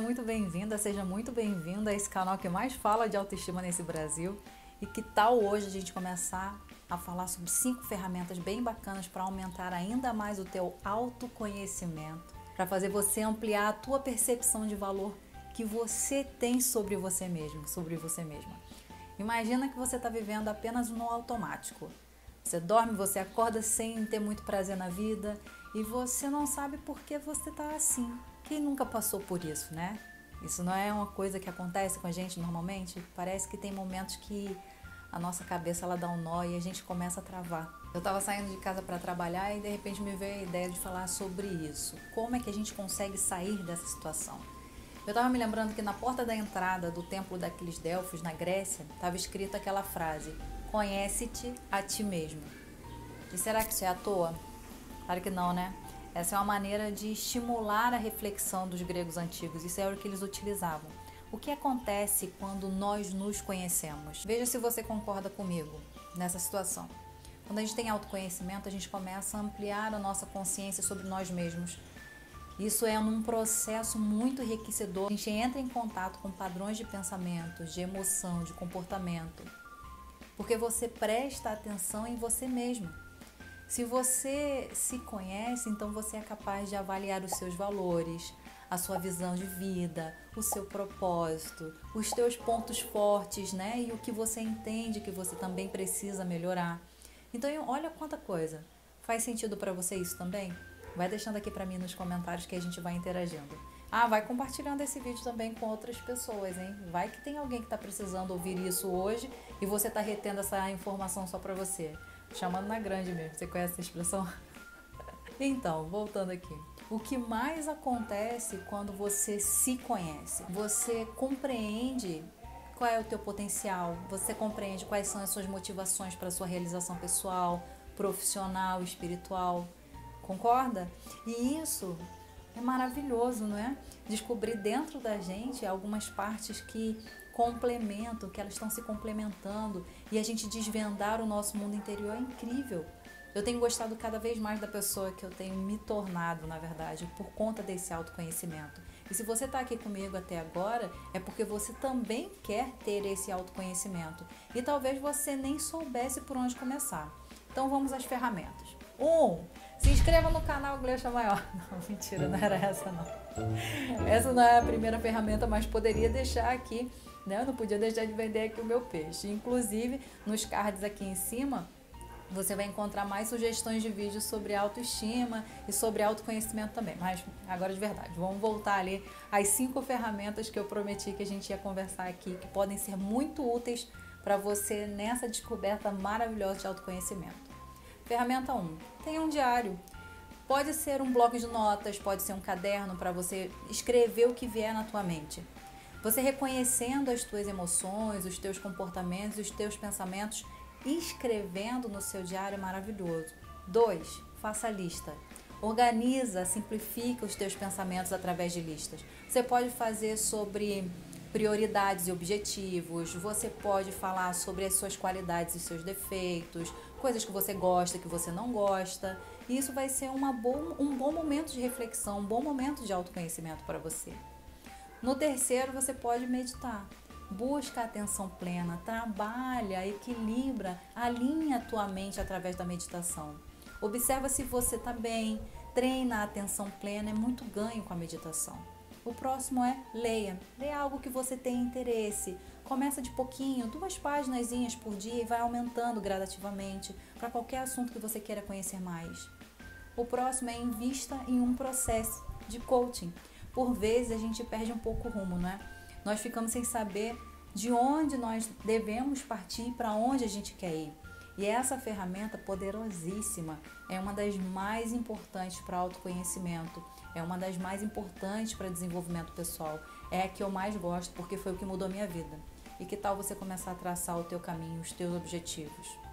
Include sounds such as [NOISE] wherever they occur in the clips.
muito bem-vinda, seja muito bem-vindo a esse canal que mais fala de autoestima nesse Brasil. E que tal hoje a gente começar a falar sobre cinco ferramentas bem bacanas para aumentar ainda mais o teu autoconhecimento, para fazer você ampliar a tua percepção de valor que você tem sobre você mesmo, sobre você mesma. Imagina que você está vivendo apenas no automático. Você dorme, você acorda sem ter muito prazer na vida e você não sabe por que você está assim. Quem nunca passou por isso, né? Isso não é uma coisa que acontece com a gente normalmente. Parece que tem momentos que a nossa cabeça ela dá um nó e a gente começa a travar. Eu estava saindo de casa para trabalhar e de repente me veio a ideia de falar sobre isso. Como é que a gente consegue sair dessa situação? Eu estava me lembrando que na porta da entrada do templo daqueles Delfos, na Grécia, estava escrita aquela frase: Conhece-te a ti mesmo. E será que isso é à toa? Claro que não, né? Essa é uma maneira de estimular a reflexão dos gregos antigos. Isso era o que eles utilizavam. O que acontece quando nós nos conhecemos? Veja se você concorda comigo nessa situação. Quando a gente tem autoconhecimento, a gente começa a ampliar a nossa consciência sobre nós mesmos isso é um processo muito enriquecedor. A gente entra em contato com padrões de pensamento, de emoção, de comportamento, porque você presta atenção em você mesmo. Se você se conhece, então você é capaz de avaliar os seus valores, a sua visão de vida, o seu propósito, os teus pontos fortes, né? E o que você entende que você também precisa melhorar. Então, olha quanta coisa. Faz sentido para você isso também? Vai deixando aqui para mim nos comentários que a gente vai interagindo. Ah, vai compartilhando esse vídeo também com outras pessoas, hein? Vai que tem alguém que está precisando ouvir isso hoje e você está retendo essa informação só para você. Chamando na grande mesmo. Você conhece essa expressão? [LAUGHS] então, voltando aqui. O que mais acontece quando você se conhece? Você compreende qual é o teu potencial, você compreende quais são as suas motivações para a sua realização pessoal, profissional, espiritual. Concorda? E isso é maravilhoso, não é? Descobrir dentro da gente algumas partes que complementam, que elas estão se complementando e a gente desvendar o nosso mundo interior é incrível. Eu tenho gostado cada vez mais da pessoa que eu tenho me tornado, na verdade, por conta desse autoconhecimento. E se você está aqui comigo até agora, é porque você também quer ter esse autoconhecimento. E talvez você nem soubesse por onde começar. Então vamos às ferramentas. Um, se inscreva no canal Gleixa Maior. [LAUGHS] Não, mentira, não era essa não. Essa não é a primeira ferramenta, mas poderia deixar aqui, né? Eu não podia deixar de vender aqui o meu peixe. Inclusive, nos cards aqui em cima, você vai encontrar mais sugestões de vídeos sobre autoestima e sobre autoconhecimento também. Mas agora de verdade, vamos voltar ali às cinco ferramentas que eu prometi que a gente ia conversar aqui, que podem ser muito úteis para você nessa descoberta maravilhosa de autoconhecimento. Ferramenta 1. Tenha um diário. Pode ser um bloco de notas, pode ser um caderno para você escrever o que vier na tua mente. Você reconhecendo as tuas emoções, os teus comportamentos, os teus pensamentos, escrevendo no seu diário é maravilhoso. 2. Faça lista. Organiza, simplifica os teus pensamentos através de listas. Você pode fazer sobre prioridades e objetivos, você pode falar sobre as suas qualidades e seus defeitos, coisas que você gosta, que você não gosta. E isso vai ser uma bom, um bom momento de reflexão, um bom momento de autoconhecimento para você. No terceiro, você pode meditar. Busca a atenção plena, trabalha, equilibra, alinha a tua mente através da meditação. Observa se você está bem, treina a atenção plena, é muito ganho com a meditação. O próximo é leia. Leia algo que você tem interesse. Começa de pouquinho, duas páginas por dia e vai aumentando gradativamente para qualquer assunto que você queira conhecer mais. O próximo é invista em um processo de coaching. Por vezes a gente perde um pouco o rumo, né? Nós ficamos sem saber de onde nós devemos partir, para onde a gente quer ir. E essa ferramenta poderosíssima é uma das mais importantes para autoconhecimento, é uma das mais importantes para desenvolvimento pessoal. É a que eu mais gosto porque foi o que mudou minha vida. E que tal você começar a traçar o teu caminho, os teus objetivos?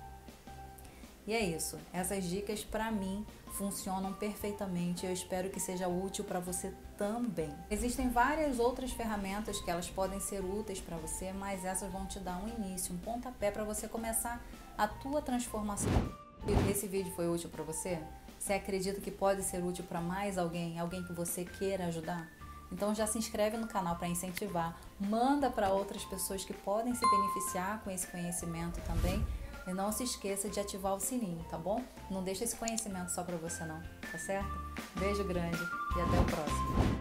E é isso. Essas dicas para mim funcionam perfeitamente. Eu espero que seja útil para você também. Existem várias outras ferramentas que elas podem ser úteis para você, mas essas vão te dar um início, um pontapé para você começar a tua transformação. Esse vídeo foi útil para você? Você acredita que pode ser útil para mais alguém, alguém que você queira ajudar? Então já se inscreve no canal para incentivar, manda para outras pessoas que podem se beneficiar com esse conhecimento também. E não se esqueça de ativar o sininho, tá bom? Não deixa esse conhecimento só para você não, tá certo? Beijo grande e até o próximo.